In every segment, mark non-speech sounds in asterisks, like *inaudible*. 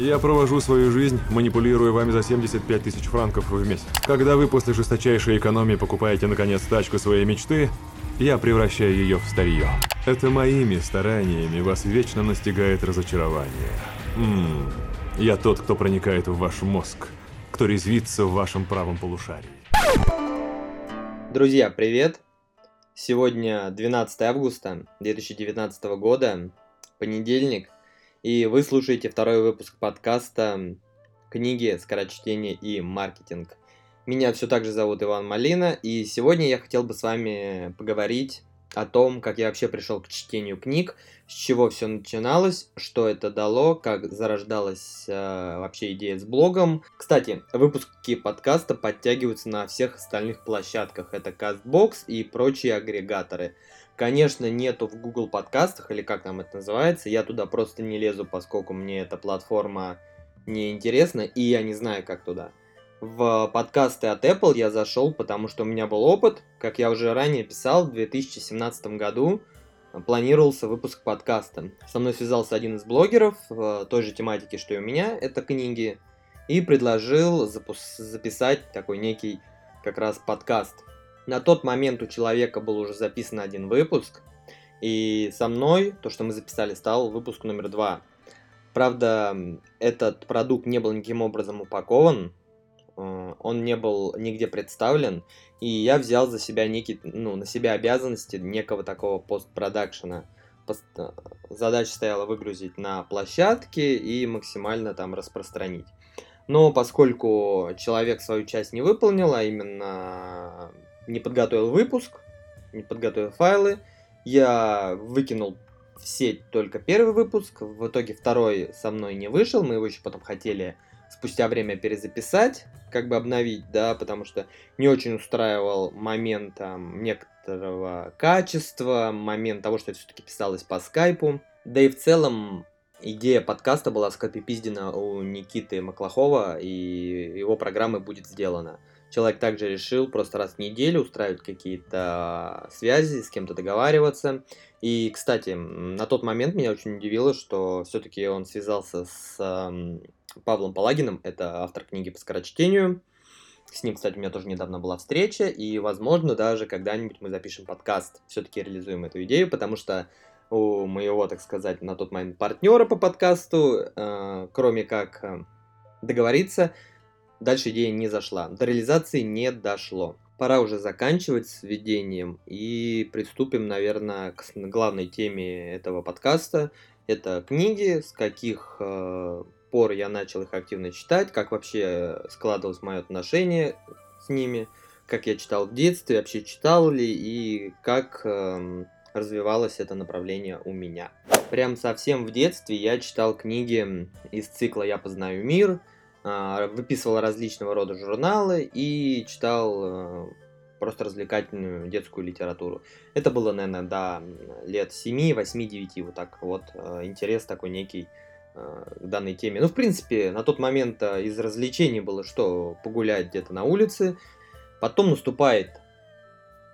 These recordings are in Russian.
Я провожу свою жизнь, манипулируя вами за 75 тысяч франков в месяц. Когда вы после жесточайшей экономии покупаете, наконец, тачку своей мечты, я превращаю ее в старье. Это моими стараниями вас вечно настигает разочарование. Ммм, я тот, кто проникает в ваш мозг, кто резвится в вашем правом полушарии. Друзья, привет! Сегодня 12 августа 2019 года, понедельник, и вы слушаете второй выпуск подкаста «Книги, скорочтение и маркетинг». Меня все так же зовут Иван Малина, и сегодня я хотел бы с вами поговорить о том, как я вообще пришел к чтению книг, с чего все начиналось, что это дало, как зарождалась э, вообще идея с блогом. Кстати, выпуски подкаста подтягиваются на всех остальных площадках. Это CastBox и прочие агрегаторы. Конечно, нету в Google подкастах, или как там это называется. Я туда просто не лезу, поскольку мне эта платформа не интересна, и я не знаю, как туда. В подкасты от Apple я зашел, потому что у меня был опыт, как я уже ранее писал, в 2017 году планировался выпуск подкаста. Со мной связался один из блогеров в той же тематике, что и у меня, это книги, и предложил записать такой некий как раз подкаст. На тот момент у человека был уже записан один выпуск, и со мной то, что мы записали, стал выпуск номер два. Правда, этот продукт не был никаким образом упакован, Э, он не был нигде представлен, и я взял за себя некий, ну, на себя обязанности некого такого постпродакшена. Э, задача стояла выгрузить на площадке и максимально там распространить. Но поскольку человек свою часть не выполнил, а именно не подготовил выпуск, не подготовил файлы, я выкинул в сеть только первый выпуск, в итоге второй со мной не вышел, мы его еще потом хотели спустя время перезаписать, как бы обновить, да, потому что не очень устраивал момент там, некоторого качества, момент того, что это все-таки писалось по скайпу. Да и в целом идея подкаста была скопипиздена у Никиты Маклахова, и его программы будет сделана. Человек также решил просто раз в неделю устраивать какие-то связи, с кем-то договариваться. И, кстати, на тот момент меня очень удивило, что все-таки он связался с Павлом Палагиным, это автор книги по скорочтению. С ним, кстати, у меня тоже недавно была встреча, и, возможно, даже когда-нибудь мы запишем подкаст, все-таки реализуем эту идею, потому что у моего, так сказать, на тот момент партнера по подкасту, э, кроме как э, договориться, дальше идея не зашла. До реализации не дошло. Пора уже заканчивать с введением и приступим, наверное, к главной теме этого подкаста. Это книги, с каких э, пор я начал их активно читать, как вообще складывалось мое отношение с ними, как я читал в детстве, вообще читал ли и как э, развивалось это направление у меня. Прям совсем в детстве я читал книги из цикла «Я познаю мир», выписывал различного рода журналы и читал э, просто развлекательную детскую литературу. Это было, наверное, до лет 7, 8, 9, вот так вот. Э, интерес такой некий Э, к данной теме. Ну, в принципе, на тот момент из развлечений было что погулять где-то на улице. Потом наступает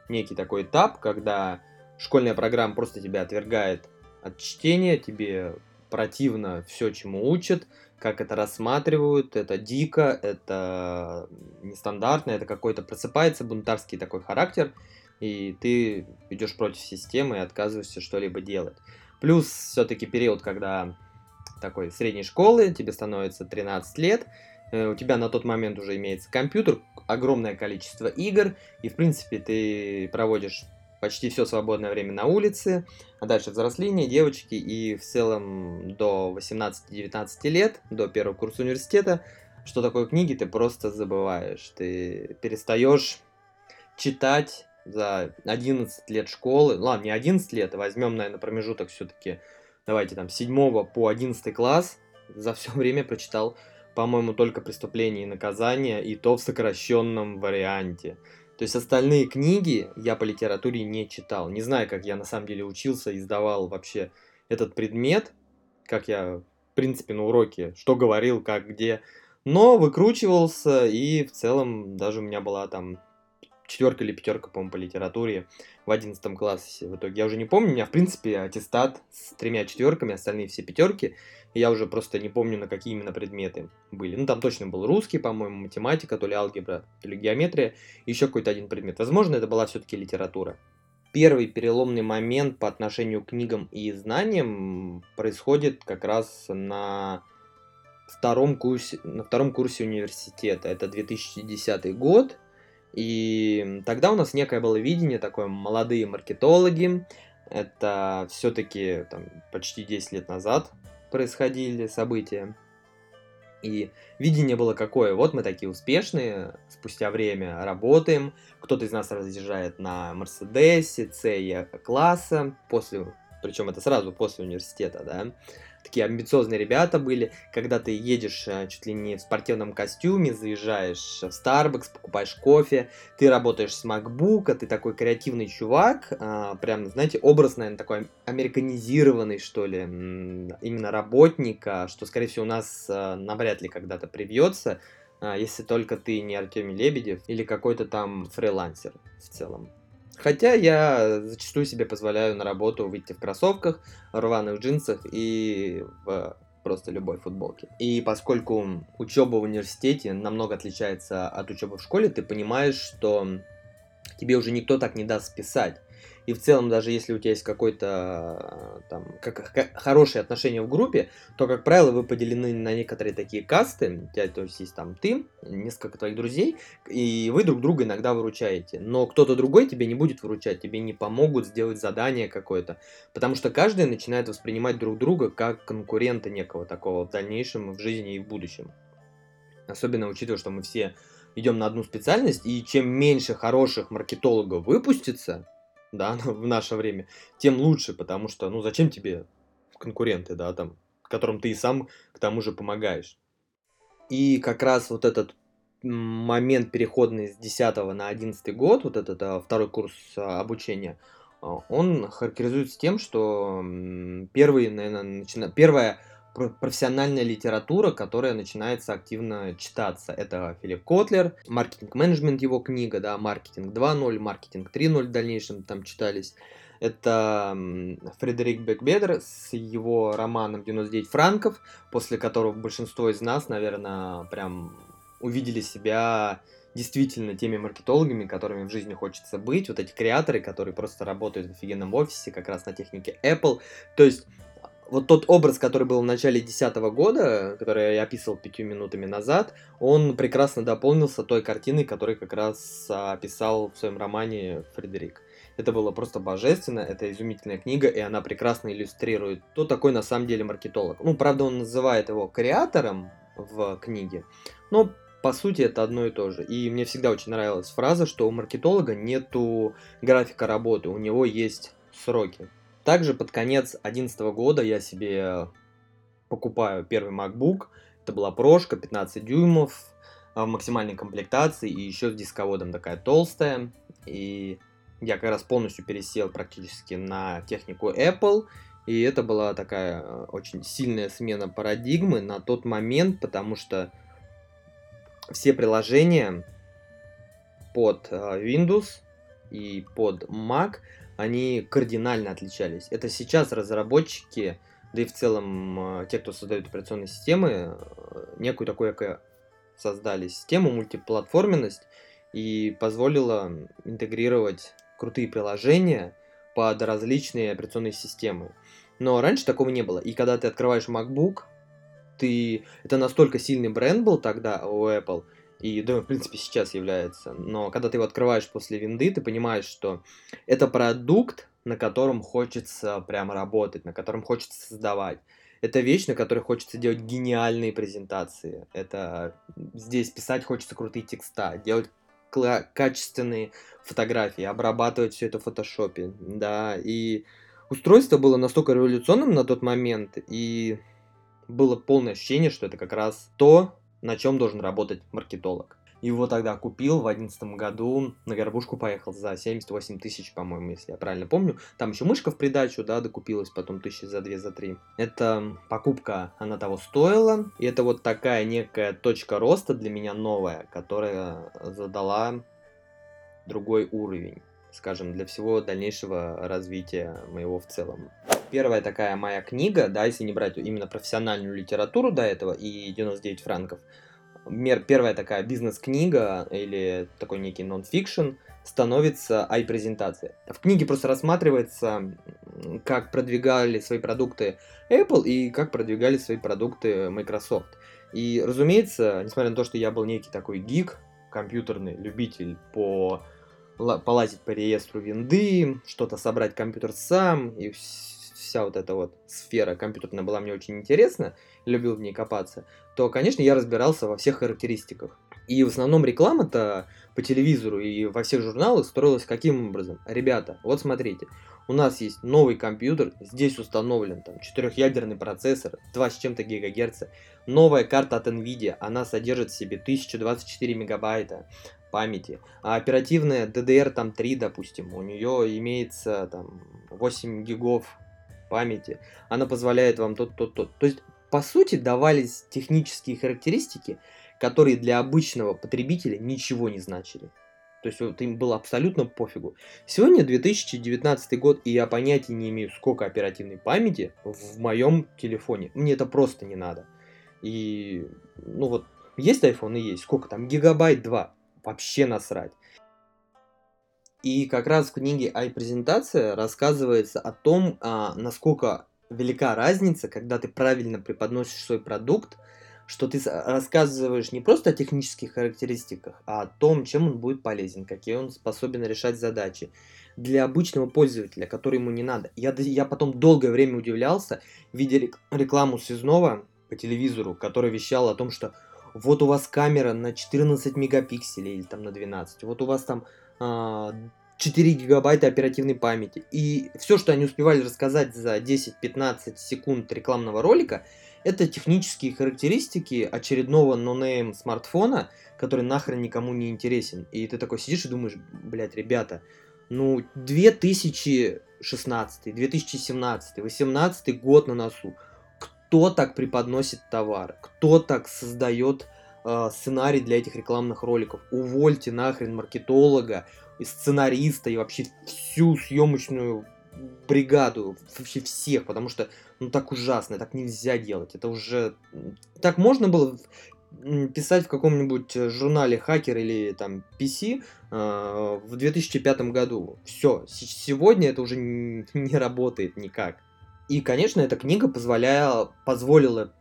некий такой этап, когда школьная программа просто тебя отвергает от чтения, тебе противно все, чему учат, как это рассматривают, это дико, это нестандартно, это какой-то просыпается бунтарский такой характер, и ты идешь против системы и отказываешься что-либо делать. Плюс все-таки период, когда такой средней школы, тебе становится 13 лет, э, у тебя на тот момент уже имеется компьютер, огромное количество игр, и в принципе ты проводишь почти все свободное время на улице, а дальше взросление, девочки, и в целом до 18-19 лет, до первого курса университета, что такое книги, ты просто забываешь, ты перестаешь читать за 11 лет школы, ладно, не 11 лет, возьмем, наверное, промежуток все-таки давайте там, 7 по 11 класс. За все время прочитал, по-моему, только «Преступление и наказание», и то в сокращенном варианте. То есть остальные книги я по литературе не читал. Не знаю, как я на самом деле учился и сдавал вообще этот предмет, как я, в принципе, на уроке, что говорил, как, где. Но выкручивался, и в целом даже у меня была там четверка или пятерка, по-моему, по литературе в одиннадцатом классе в итоге. Я уже не помню, у меня, в принципе, аттестат с тремя четверками, остальные все пятерки. И я уже просто не помню, на какие именно предметы были. Ну, там точно был русский, по-моему, математика, то ли алгебра, то ли геометрия, еще какой-то один предмет. Возможно, это была все-таки литература. Первый переломный момент по отношению к книгам и знаниям происходит как раз на втором курсе, на втором курсе университета. Это 2010 год. И тогда у нас некое было видение, такое молодые маркетологи. Это все-таки там, почти 10 лет назад происходили события. И видение было какое? Вот мы такие успешные, спустя время работаем, кто-то из нас разъезжает на Мерседесе, С класса, после, причем это сразу после университета, да, такие амбициозные ребята были, когда ты едешь э, чуть ли не в спортивном костюме, заезжаешь в Starbucks, покупаешь кофе, ты работаешь с MacBook, ты такой креативный чувак, а, прям, знаете, образ, наверное, такой американизированный, что ли, именно работника, что, скорее всего, у нас э, навряд ли когда-то привьется, а, если только ты не Артемий Лебедев или какой-то там фрилансер в целом. Хотя я зачастую себе позволяю на работу выйти в кроссовках, рваных джинсах и в просто любой футболке. И поскольку учеба в университете намного отличается от учебы в школе, ты понимаешь, что тебе уже никто так не даст списать. И в целом, даже если у тебя есть какое-то там как, как, хорошее отношение в группе, то, как правило, вы поделены на некоторые такие касты. У тебя, то есть, есть там ты, несколько твоих друзей, и вы друг друга иногда выручаете. Но кто-то другой тебе не будет выручать, тебе не помогут сделать задание какое-то. Потому что каждый начинает воспринимать друг друга как конкурента некого такого в дальнейшем, в жизни и в будущем. Особенно учитывая, что мы все идем на одну специальность, и чем меньше хороших маркетологов выпустится, да, *laughs* в наше время, тем лучше, потому что, ну, зачем тебе конкуренты, да, там, которым ты и сам к тому же помогаешь. И как раз вот этот момент переходный с 10 на 11 год, вот этот а, второй курс а, обучения, а, он характеризуется тем, что первый, наверное, начина... первая профессиональная литература, которая начинается активно читаться. Это Филипп Котлер, маркетинг-менеджмент его книга, да, маркетинг 2.0, маркетинг 3.0 в дальнейшем там читались. Это Фредерик Бекбедер с его романом «99 франков», после которого большинство из нас, наверное, прям увидели себя действительно теми маркетологами, которыми в жизни хочется быть, вот эти креаторы, которые просто работают в офигенном офисе, как раз на технике Apple. То есть вот тот образ, который был в начале 2010 года, который я описывал пятью минутами назад, он прекрасно дополнился той картиной, которую как раз описал в своем романе Фредерик. Это было просто божественно, это изумительная книга, и она прекрасно иллюстрирует, кто такой на самом деле маркетолог. Ну, правда, он называет его креатором в книге, но по сути это одно и то же. И мне всегда очень нравилась фраза, что у маркетолога нету графика работы, у него есть сроки. Также под конец 2011 года я себе покупаю первый MacBook. Это была прошка 15 дюймов а, в максимальной комплектации и еще с дисководом такая толстая. И я как раз полностью пересел практически на технику Apple. И это была такая э, очень сильная смена парадигмы на тот момент, потому что все приложения под э, Windows и под Mac – они кардинально отличались. Это сейчас разработчики, да и в целом э, те, кто создают операционные системы, э, некую такую создали систему, мультиплатформенность, и позволила интегрировать крутые приложения под различные операционные системы. Но раньше такого не было. И когда ты открываешь MacBook, ты... это настолько сильный бренд был тогда у Apple, и, да, в принципе, сейчас является. Но когда ты его открываешь после винды, ты понимаешь, что это продукт, на котором хочется прямо работать, на котором хочется создавать. Это вещь, на которой хочется делать гениальные презентации. Это здесь писать хочется крутые текста, делать качественные фотографии, обрабатывать все это в фотошопе, да, и устройство было настолько революционным на тот момент, и было полное ощущение, что это как раз то, на чем должен работать маркетолог. Его тогда купил в 2011 году, на горбушку поехал за 78 тысяч, по-моему, если я правильно помню. Там еще мышка в придачу, да, докупилась потом тысячи за 2, за 3. Это покупка, она того стоила. И это вот такая некая точка роста для меня новая, которая задала другой уровень, скажем, для всего дальнейшего развития моего в целом. Первая такая моя книга, да, если не брать именно профессиональную литературу до этого и 99 франков, первая такая бизнес-книга или такой некий нон-фикшн становится ай-презентация. В книге просто рассматривается, как продвигали свои продукты Apple и как продвигали свои продукты Microsoft. И, разумеется, несмотря на то, что я был некий такой гик, компьютерный любитель по полазить по реестру винды, что-то собрать компьютер сам, и вся вот эта вот сфера компьютерная была мне очень интересна, любил в ней копаться, то, конечно, я разбирался во всех характеристиках. И в основном реклама-то по телевизору и во всех журналах строилась каким образом? Ребята, вот смотрите, у нас есть новый компьютер, здесь установлен там четырехъядерный процессор, 2 с чем-то гигагерца, новая карта от NVIDIA, она содержит в себе 1024 мегабайта памяти, а оперативная DDR там 3, допустим, у нее имеется там 8 гигов памяти, она позволяет вам тот, тот, тот. То есть, по сути, давались технические характеристики, которые для обычного потребителя ничего не значили. То есть вот им было абсолютно пофигу. Сегодня 2019 год, и я понятия не имею, сколько оперативной памяти в моем телефоне. Мне это просто не надо. И, ну вот, есть iPhone и есть. Сколько там? Гигабайт 2. Вообще насрать. И как раз в книге «Ай-презентация» рассказывается о том, а, насколько велика разница, когда ты правильно преподносишь свой продукт, что ты рассказываешь не просто о технических характеристиках, а о том, чем он будет полезен, какие он способен решать задачи. Для обычного пользователя, который ему не надо. Я, я потом долгое время удивлялся, видя рекламу связного по телевизору, который вещал о том, что вот у вас камера на 14 мегапикселей или там на 12, вот у вас там 4 а, гигабайта оперативной памяти. И все, что они успевали рассказать за 10-15 секунд рекламного ролика, это технические характеристики очередного нонейм смартфона, который нахрен никому не интересен. И ты такой сидишь и думаешь, блядь, ребята, ну 2016, 2017, 2018 год на носу. Кто так преподносит товар? Кто так создает сценарий для этих рекламных роликов? Увольте нахрен маркетолога, сценариста, и вообще всю съемочную бригаду, вообще всех, потому что, ну, так ужасно, так нельзя делать. Это уже... Так можно было писать в каком-нибудь э, журнале Хакер или там PC э, в 2005 году. Все, сегодня это уже не работает никак. И, конечно, эта книга позволяла, позволила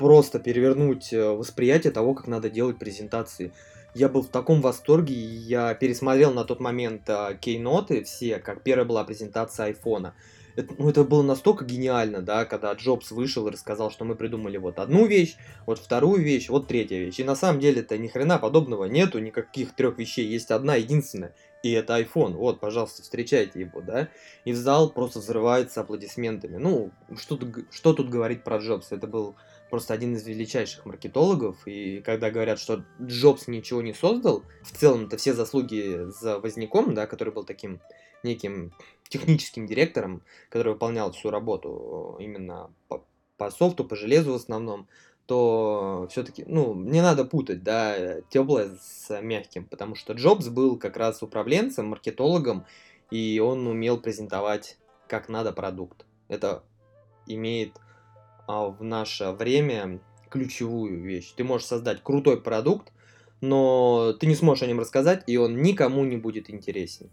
просто перевернуть э, восприятие того, как надо делать презентации я был в таком восторге, я пересмотрел на тот момент а, кейноты все, как первая была презентация айфона. Это, ну, это было настолько гениально, да, когда Джобс вышел и рассказал, что мы придумали вот одну вещь, вот вторую вещь, вот третья вещь. И на самом деле-то ни хрена подобного нету, никаких трех вещей, есть одна единственная, и это iPhone. Вот, пожалуйста, встречайте его, да. И зал просто взрывается аплодисментами. Ну, что что тут говорить про Джобса? Это был просто один из величайших маркетологов, и когда говорят, что Джобс ничего не создал, в целом это все заслуги за Возняком, да, который был таким неким техническим директором, который выполнял всю работу именно по, по софту, по железу в основном, то все-таки, ну, не надо путать, да, теплое с мягким, потому что Джобс был как раз управленцем, маркетологом, и он умел презентовать как надо продукт. Это имеет в наше время ключевую вещь. Ты можешь создать крутой продукт, но ты не сможешь о нем рассказать, и он никому не будет интересен.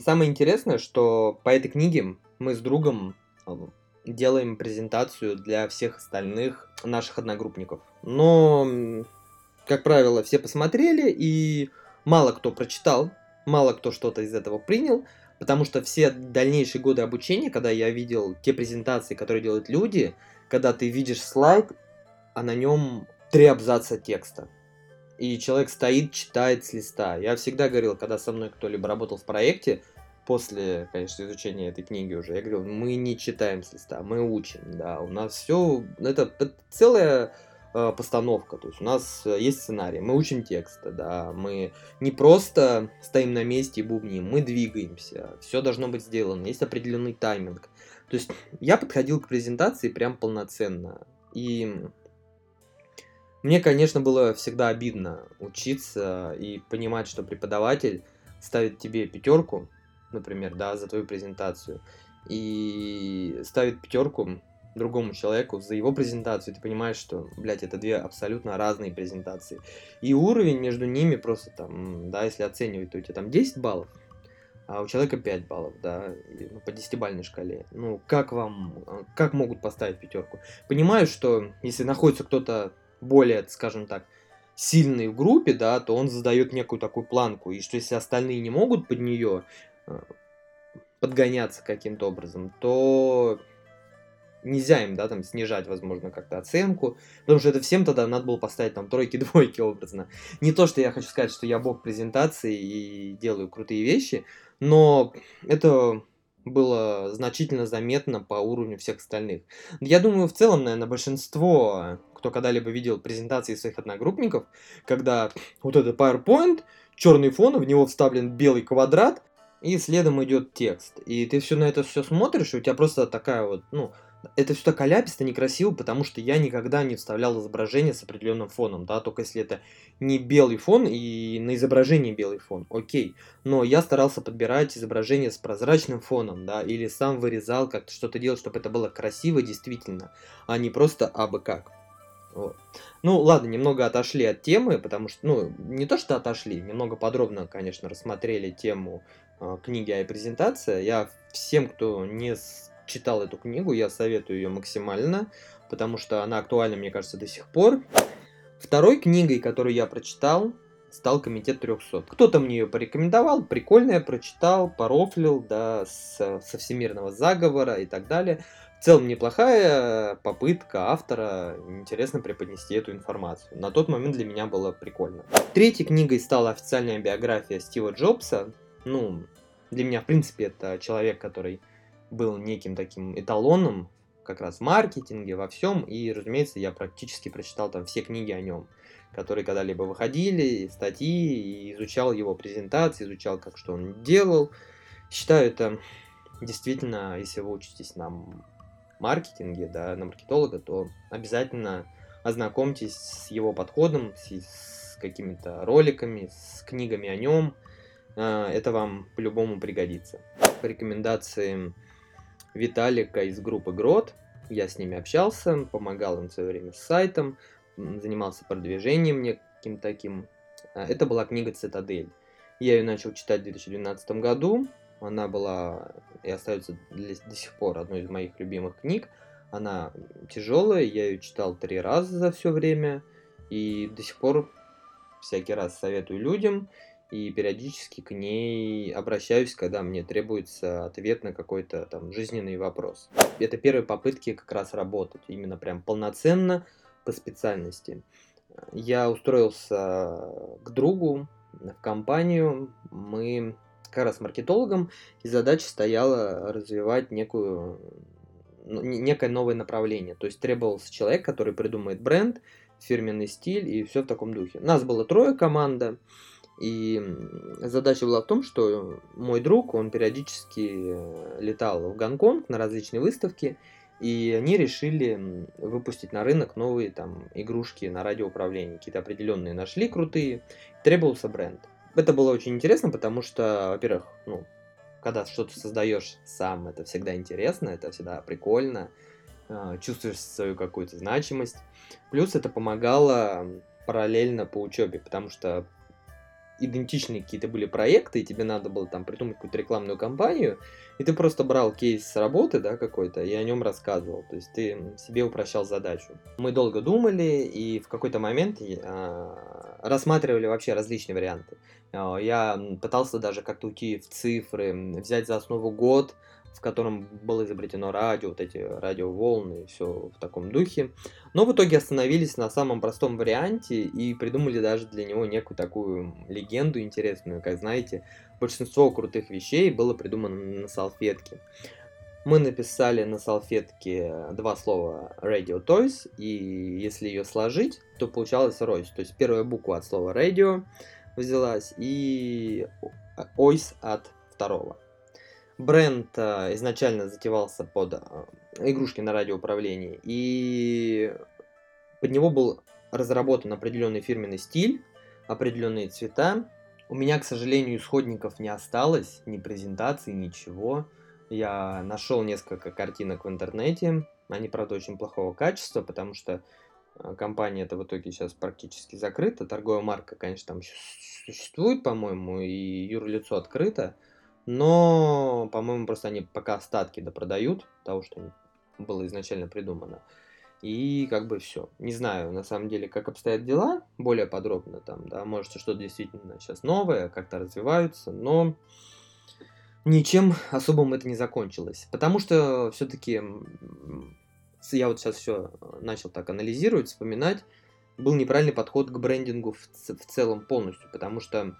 Самое интересное, что по этой книге мы с другом а, делаем презентацию для всех остальных наших одногруппников. Но, как правило, все посмотрели, и мало кто прочитал, мало кто что-то из этого принял, потому что все дальнейшие годы обучения, когда я видел те презентации, которые делают люди, когда ты видишь слайд, а на нем три абзаца текста. И человек стоит, читает с листа. Я всегда говорил, когда со мной кто-либо работал в проекте, после, конечно, изучения этой книги уже, я говорил, мы не читаем с листа, мы учим, да, у нас все, это, это целая э, постановка, то есть у нас есть сценарий, мы учим тексты, да, мы не просто стоим на месте и бубним, мы двигаемся, все должно быть сделано, есть определенный тайминг, то есть я подходил к презентации прям полноценно. И Мне, конечно, было всегда обидно учиться и понимать, что преподаватель ставит тебе пятерку, например, да, за твою презентацию, и ставит пятерку другому человеку за его презентацию, ты понимаешь, что, блядь, это две абсолютно разные презентации. И уровень между ними просто там, да, если оценивать, то у тебя там 10 баллов, а у человека 5 баллов, да, ну, по десятибальной шкале. Ну, как вам, как могут поставить пятерку? Понимаю, что если находится кто-то более, скажем так, сильный в группе, да, то он задает некую такую планку, и что если остальные не могут под нее э, подгоняться каким-то образом, то нельзя им, да, там, снижать, возможно, как-то оценку, потому что это всем тогда надо было поставить там тройки-двойки образно. Не то, что я хочу сказать, что я бог презентации и делаю крутые вещи, но это было значительно заметно по уровню всех остальных. Я думаю, в целом, наверное, большинство, кто когда-либо видел презентации своих одногруппников, когда вот этот PowerPoint, черный фон, в него вставлен белый квадрат, и следом идет текст. И ты все на это все смотришь, и у тебя просто такая вот, ну, это все так аляписто, некрасиво, потому что я никогда не вставлял изображение с определенным фоном, да, только если это не белый фон и на изображении белый фон, окей. Но я старался подбирать изображение с прозрачным фоном, да, или сам вырезал, как-то что-то делал, чтобы это было красиво действительно, а не просто абы как. Вот. Ну, ладно, немного отошли от темы, потому что, ну, не то что отошли, немного подробно, конечно, рассмотрели тему э, книги «Ай презентация». Я всем, кто не читал эту книгу, я советую ее максимально, потому что она актуальна, мне кажется, до сих пор. Второй книгой, которую я прочитал, стал Комитет 300. Кто-то мне ее порекомендовал, прикольно я прочитал, порофлил, да, с, со всемирного заговора и так далее. В целом неплохая попытка автора интересно преподнести эту информацию. На тот момент для меня было прикольно. Третьей книгой стала официальная биография Стива Джобса. Ну, для меня, в принципе, это человек, который был неким таким эталоном как раз в маркетинге, во всем, и, разумеется, я практически прочитал там все книги о нем, которые когда-либо выходили, статьи, и изучал его презентации, изучал, как что он делал. Считаю это действительно, если вы учитесь на маркетинге, да, на маркетолога, то обязательно ознакомьтесь с его подходом, с, с какими-то роликами, с книгами о нем. А, это вам по-любому пригодится. По рекомендациям Виталика из группы Грот. Я с ними общался, помогал им в свое время с сайтом, занимался продвижением неким таким. А, это была книга «Цитадель». Я ее начал читать в 2012 году. Она была и остается для, до сих пор одной из моих любимых книг. Она тяжелая, я ее читал три раза за все время. И до сих пор всякий раз советую людям и периодически к ней обращаюсь, когда мне требуется ответ на какой-то там жизненный вопрос. Это первые попытки как раз работать, именно прям полноценно по специальности. Я устроился к другу в компанию, мы как раз маркетологом, и задача стояла развивать некую, ну, некое новое направление. То есть требовался человек, который придумает бренд, фирменный стиль и все в таком духе. Нас было трое команда, и задача была в том, что мой друг, он периодически э, летал в Гонконг на различные выставки, и они решили выпустить на рынок новые там игрушки на радиоуправлении. Какие-то определенные нашли крутые, требовался бренд. Это было очень интересно, потому что, во-первых, ну, когда что-то создаешь сам, это всегда интересно, это всегда прикольно, э, чувствуешь свою какую-то значимость. Плюс это помогало параллельно по учебе, потому что идентичные какие-то были проекты, и тебе надо было там придумать какую-то рекламную кампанию, и ты просто брал кейс с работы, да, какой-то, и о нем рассказывал. То есть ты себе упрощал задачу. Мы долго думали, и в какой-то момент э, рассматривали вообще различные варианты. Э, я пытался даже как-то уйти в цифры, взять за основу год, в котором было изобретено радио, вот эти радиоволны, все в таком духе. Но в итоге остановились на самом простом варианте и придумали даже для него некую такую легенду интересную. Как знаете, большинство крутых вещей было придумано на салфетке. Мы написали на салфетке два слова Radio Toys, и если ее сложить, то получалось Royce. То есть первая буква от слова Radio взялась, и Ойс от второго. Бренд а, изначально затевался под а, игрушки на радиоуправлении, и под него был разработан определенный фирменный стиль, определенные цвета. У меня, к сожалению, исходников не осталось, ни презентации, ничего. Я нашел несколько картинок в интернете. Они, правда, очень плохого качества, потому что э, компания это в итоге сейчас практически закрыта. Торговая марка, конечно, там существует, по-моему, и юрлицо открыто. Но, по-моему, просто они пока остатки допродают того, что было изначально придумано. И как бы все. Не знаю, на самом деле, как обстоят дела, более подробно там, да, может, что-то действительно сейчас новое, как-то развиваются, но ничем особым это не закончилось. Потому что все-таки я вот сейчас все начал так анализировать, вспоминать, был неправильный подход к брендингу в, в целом полностью, потому что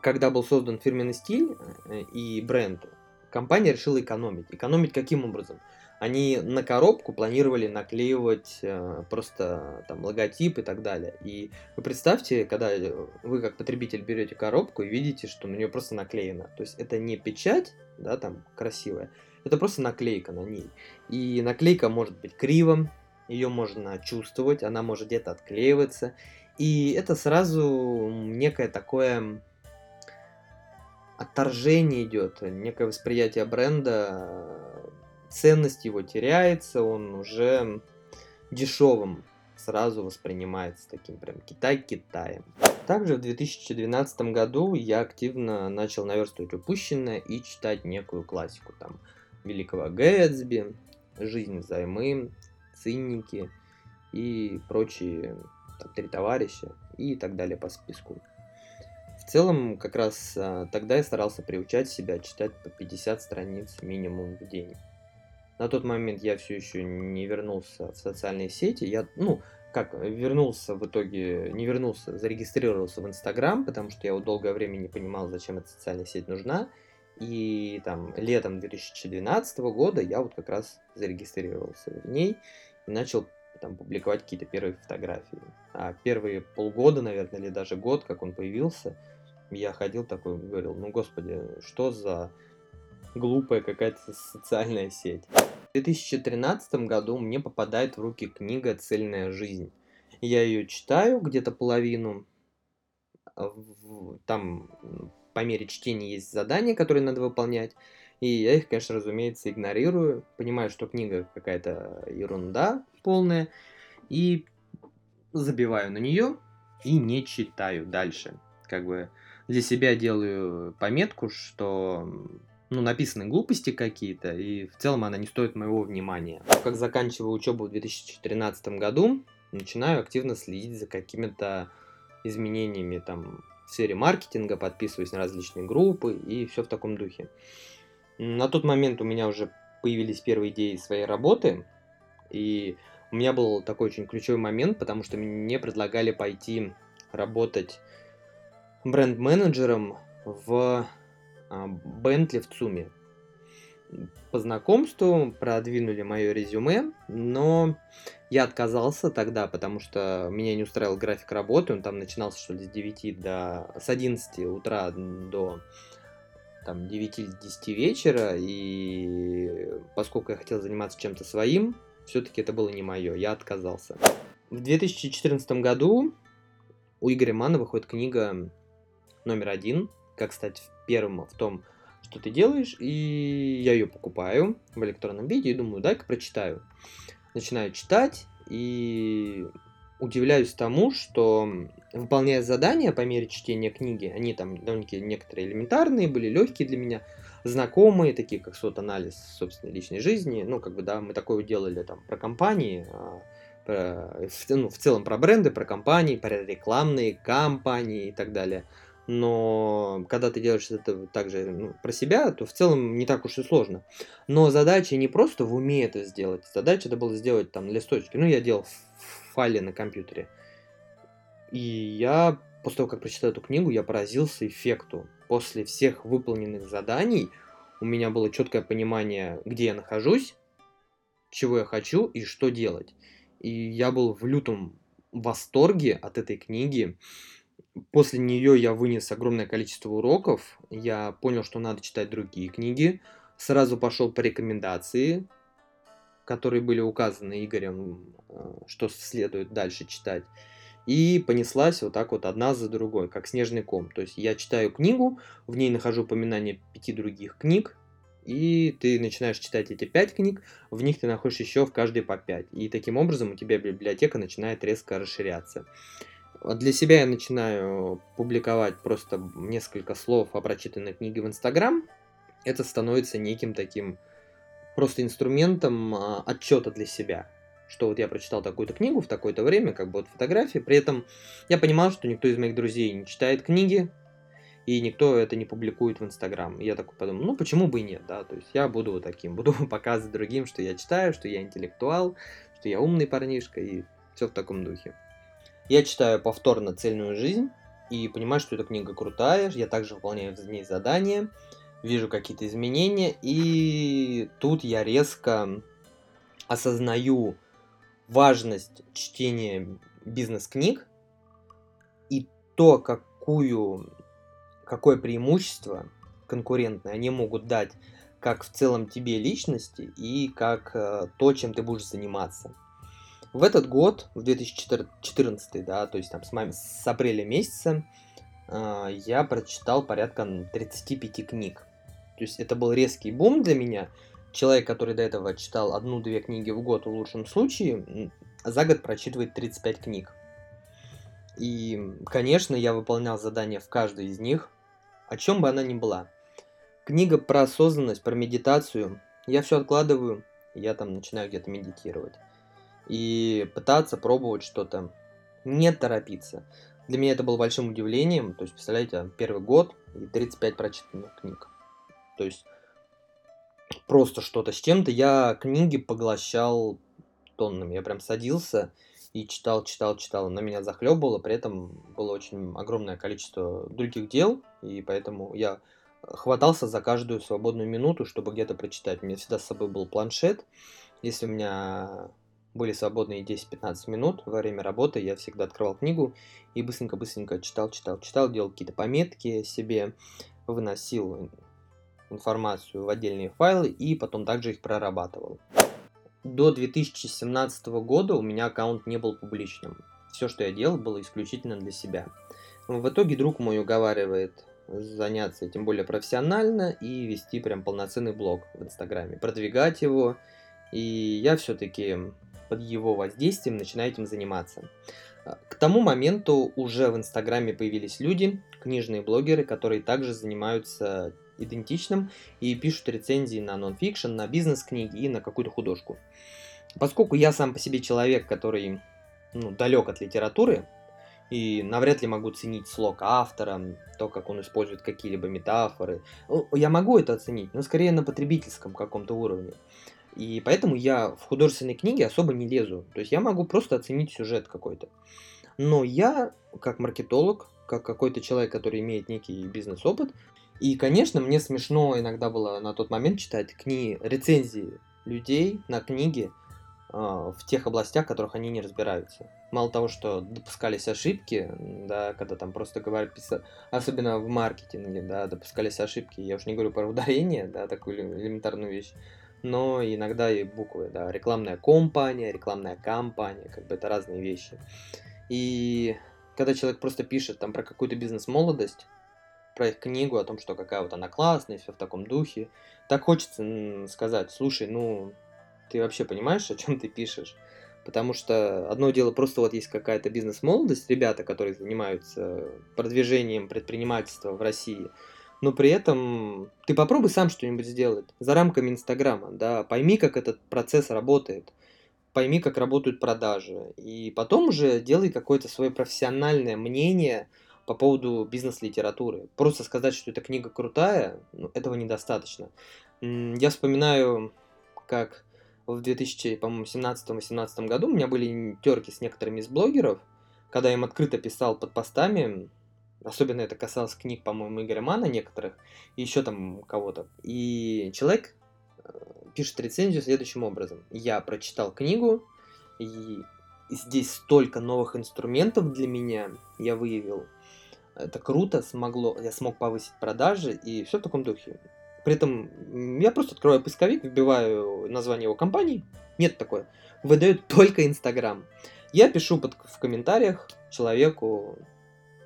когда был создан фирменный стиль э, и бренд, компания решила экономить. Экономить каким образом? они на коробку планировали наклеивать э, просто там логотип и так далее. И вы представьте, когда вы как потребитель берете коробку и видите, что на нее просто наклеено. То есть это не печать, да, там красивая, это просто наклейка на ней. И наклейка может быть кривом, ее можно чувствовать, она может где-то отклеиваться. И это сразу некое такое отторжение идет, некое восприятие бренда ценность его теряется, он уже дешевым сразу воспринимается таким прям Китай Китаем. Также в 2012 году я активно начал наверстывать упущенное и читать некую классику там Великого Гэтсби, Жизнь взаймы, Цинники и прочие там, три товарища и так далее по списку. Целом, как раз а, тогда я старался приучать себя читать по 50 страниц минимум в день. На тот момент я все еще не вернулся в социальные сети. Я, ну, как, вернулся в итоге, не вернулся, зарегистрировался в Инстаграм, потому что я вот долгое время не понимал, зачем эта социальная сеть нужна. И там летом 2012 года я вот как раз зарегистрировался в ней и начал там публиковать какие-то первые фотографии. А первые полгода, наверное, или даже год, как он появился, я ходил такой, говорил, ну господи, что за глупая какая-то социальная сеть. В 2013 году мне попадает в руки книга «Цельная жизнь». Я ее читаю, где-то половину. А там по мере чтения есть задания, которые надо выполнять. И я их, конечно, разумеется, игнорирую. Понимаю, что книга какая-то ерунда полная. И забиваю на нее и не читаю дальше. Как бы для себя делаю пометку, что ну, написаны глупости какие-то, и в целом она не стоит моего внимания. Как заканчиваю учебу в 2013 году, начинаю активно следить за какими-то изменениями там в сфере маркетинга, подписываюсь на различные группы и все в таком духе. На тот момент у меня уже появились первые идеи своей работы, и у меня был такой очень ключевой момент, потому что мне предлагали пойти работать бренд-менеджером в а, Бентли в ЦУМе. По знакомству продвинули мое резюме, но я отказался тогда, потому что меня не устраивал график работы, он там начинался что ли с 9 до... с 11 утра до там 9-10 вечера, и поскольку я хотел заниматься чем-то своим, все-таки это было не мое, я отказался. В 2014 году у Игоря Мана выходит книга номер один, как стать первым в том, что ты делаешь, и я ее покупаю в электронном виде и думаю, дай-ка прочитаю. Начинаю читать и удивляюсь тому, что выполняя задания по мере чтения книги, они там довольно-таки некоторые элементарные были, легкие для меня, знакомые, такие как сот-анализ собственной личной жизни, ну, как бы, да, мы такое делали там про компании, а, про, ну, в целом про бренды, про компании, про рекламные кампании и так далее – но когда ты делаешь это также ну, про себя, то в целом не так уж и сложно. Но задача не просто в уме это сделать, задача это было сделать там на листочке. Ну, я делал в на компьютере. И я, после того, как прочитал эту книгу, я поразился эффекту. После всех выполненных заданий у меня было четкое понимание, где я нахожусь, чего я хочу и что делать. И я был в лютом восторге от этой книги после нее я вынес огромное количество уроков. Я понял, что надо читать другие книги. Сразу пошел по рекомендации которые были указаны Игорем, э, что следует дальше читать. И понеслась вот так вот одна за другой, как снежный ком. То есть я читаю книгу, в ней нахожу упоминание пяти других книг, и ты начинаешь читать эти пять книг, в них ты находишь еще в каждой по пять. И таким образом у тебя библиотека начинает резко расширяться. Для себя я начинаю публиковать просто несколько слов о прочитанной книге в Инстаграм. Это становится неким таким просто инструментом а, отчета для себя. Что вот я прочитал такую-то книгу в такое-то время, как бы вот фотографии. При этом я понимал, что никто из моих друзей не читает книги, и никто это не публикует в Инстаграм. Я такой подумал, ну почему бы и нет, да, то есть я буду вот таким, *laughs* буду показывать другим, что я читаю, что я интеллектуал, что я умный парнишка и все в таком духе. Я читаю повторно «Цельную жизнь» и понимаю, что эта книга крутая, я также выполняю в ней задания, вижу какие-то изменения, и тут я резко осознаю важность чтения бизнес-книг и то, какую какое преимущество конкурентное они могут дать как в целом тебе личности и как э, то, чем ты будешь заниматься. В этот год, в 2014, да, то есть там с, май, с апреля месяца, э, я прочитал порядка 35 книг. То есть это был резкий бум для меня. Человек, который до этого читал одну-две книги в год в лучшем случае, за год прочитывает 35 книг. И, конечно, я выполнял задания в каждой из них – о чем бы она ни была. Книга про осознанность, про медитацию. Я все откладываю, я там начинаю где-то медитировать. И пытаться пробовать что-то. Не торопиться. Для меня это было большим удивлением. То есть, представляете, первый год и 35 прочитанных книг. То есть, просто что-то с чем-то. Я книги поглощал тоннами. Я прям садился и читал, читал, читал. На меня захлебывало, при этом было очень огромное количество других дел, и поэтому я хватался за каждую свободную минуту, чтобы где-то прочитать. У меня всегда с собой был планшет. Если у меня были свободные 10-15 минут во время работы, я всегда открывал книгу и быстренько-быстренько читал, читал, читал, делал какие-то пометки себе, выносил информацию в отдельные файлы и потом также их прорабатывал. До 2017 года у меня аккаунт не был публичным. Все, что я делал, было исключительно для себя. В итоге друг мой уговаривает заняться этим более профессионально и вести прям полноценный блог в Инстаграме, продвигать его. И я все-таки под его воздействием начинаю этим заниматься. К тому моменту уже в Инстаграме появились люди, книжные блогеры, которые также занимаются идентичным и пишут рецензии на нонфикшн, на бизнес-книги и на какую-то художку. Поскольку я сам по себе человек, который ну, далек от литературы, и навряд ли могу ценить слог автора, то, как он использует какие-либо метафоры. Ну, я могу это оценить, но скорее на потребительском каком-то уровне. И поэтому я в художественной книге особо не лезу. То есть я могу просто оценить сюжет какой-то. Но я, как маркетолог, как какой-то человек, который имеет некий бизнес-опыт, и, конечно, мне смешно иногда было на тот момент читать книги, рецензии людей на книги э, в тех областях, в которых они не разбираются. Мало того, что допускались ошибки, да, когда там просто говорят, особенно в маркетинге, да, допускались ошибки, я уж не говорю про ударение, да, такую элементарную вещь, но иногда и буквы, да, рекламная компания, рекламная кампания, как бы это разные вещи. И когда человек просто пишет там про какую-то бизнес-молодость, про их книгу, о том, что какая вот она классная, все в таком духе. Так хочется сказать, слушай, ну, ты вообще понимаешь, о чем ты пишешь? Потому что одно дело, просто вот есть какая-то бизнес-молодость, ребята, которые занимаются продвижением предпринимательства в России, но при этом ты попробуй сам что-нибудь сделать за рамками Инстаграма, да, пойми, как этот процесс работает, пойми, как работают продажи, и потом уже делай какое-то свое профессиональное мнение по поводу бизнес-литературы. Просто сказать, что эта книга крутая, ну, этого недостаточно. Я вспоминаю, как в 2017-2018 году у меня были терки с некоторыми из блогеров, когда я им открыто писал под постами, особенно это касалось книг, по-моему, Игоря Мана некоторых, и еще там кого-то. И человек э, пишет рецензию следующим образом. Я прочитал книгу, и здесь столько новых инструментов для меня я выявил, это круто, смогло, я смог повысить продажи и все в таком духе. При этом я просто открываю поисковик, вбиваю название его компании. Нет такое. Выдает только Инстаграм. Я пишу под, в комментариях человеку,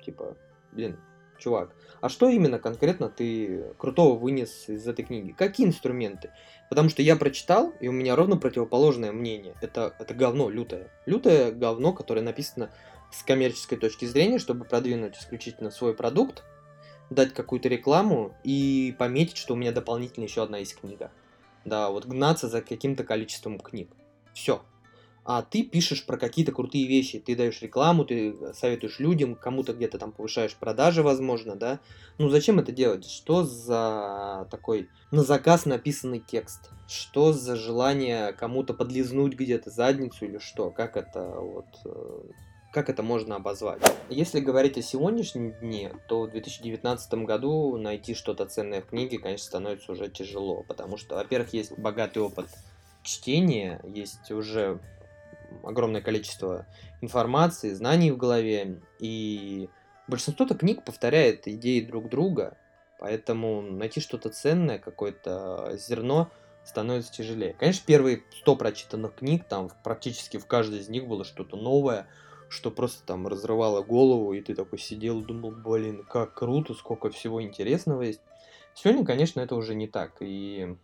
типа, блин, чувак, а что именно конкретно ты крутого вынес из этой книги? Какие инструменты? Потому что я прочитал, и у меня ровно противоположное мнение. Это, это говно лютое. Лютое говно, которое написано с коммерческой точки зрения, чтобы продвинуть исключительно свой продукт, дать какую-то рекламу и пометить, что у меня дополнительно еще одна есть книга. Да, вот гнаться за каким-то количеством книг. Все а ты пишешь про какие-то крутые вещи, ты даешь рекламу, ты советуешь людям, кому-то где-то там повышаешь продажи, возможно, да. Ну зачем это делать? Что за такой на заказ написанный текст? Что за желание кому-то подлизнуть где-то задницу или что? Как это вот э, как это можно обозвать? Если говорить о сегодняшнем дне, то в 2019 году найти что-то ценное в книге, конечно, становится уже тяжело, потому что, во-первых, есть богатый опыт чтения, есть уже огромное количество информации, знаний в голове, и большинство-то книг повторяет идеи друг друга, поэтому найти что-то ценное, какое-то зерно становится тяжелее. Конечно, первые 100 прочитанных книг, там практически в каждой из них было что-то новое, что просто там разрывало голову, и ты такой сидел и думал, блин, как круто, сколько всего интересного есть. Сегодня, конечно, это уже не так, и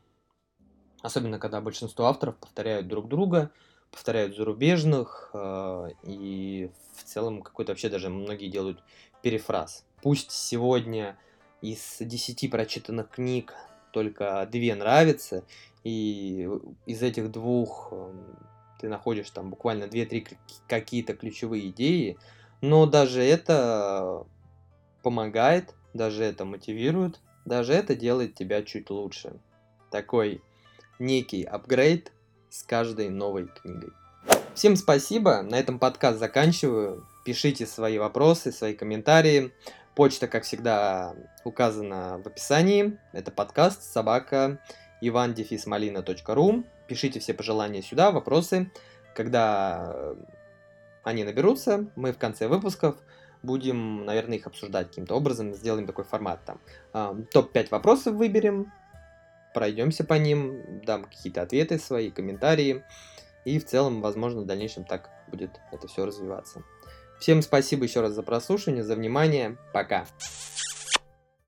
особенно когда большинство авторов повторяют друг друга, повторяют зарубежных, э, и в целом какой-то вообще даже многие делают перефраз. Пусть сегодня из 10 прочитанных книг только две нравятся, и из этих двух эм, ты находишь там буквально 2-3 какие-то ключевые идеи, но даже это помогает, даже это мотивирует, даже это делает тебя чуть лучше. Такой некий апгрейд с каждой новой книгой. Всем спасибо, на этом подкаст заканчиваю. Пишите свои вопросы, свои комментарии. Почта, как всегда, указана в описании. Это подкаст собака ивандефисмалина.ру. Пишите все пожелания сюда, вопросы. Когда они наберутся, мы в конце выпусков будем, наверное, их обсуждать каким-то образом, сделаем такой формат там. Топ-5 вопросов выберем, пройдемся по ним, дам какие-то ответы свои, комментарии. И в целом, возможно, в дальнейшем так будет это все развиваться. Всем спасибо еще раз за прослушивание, за внимание. Пока.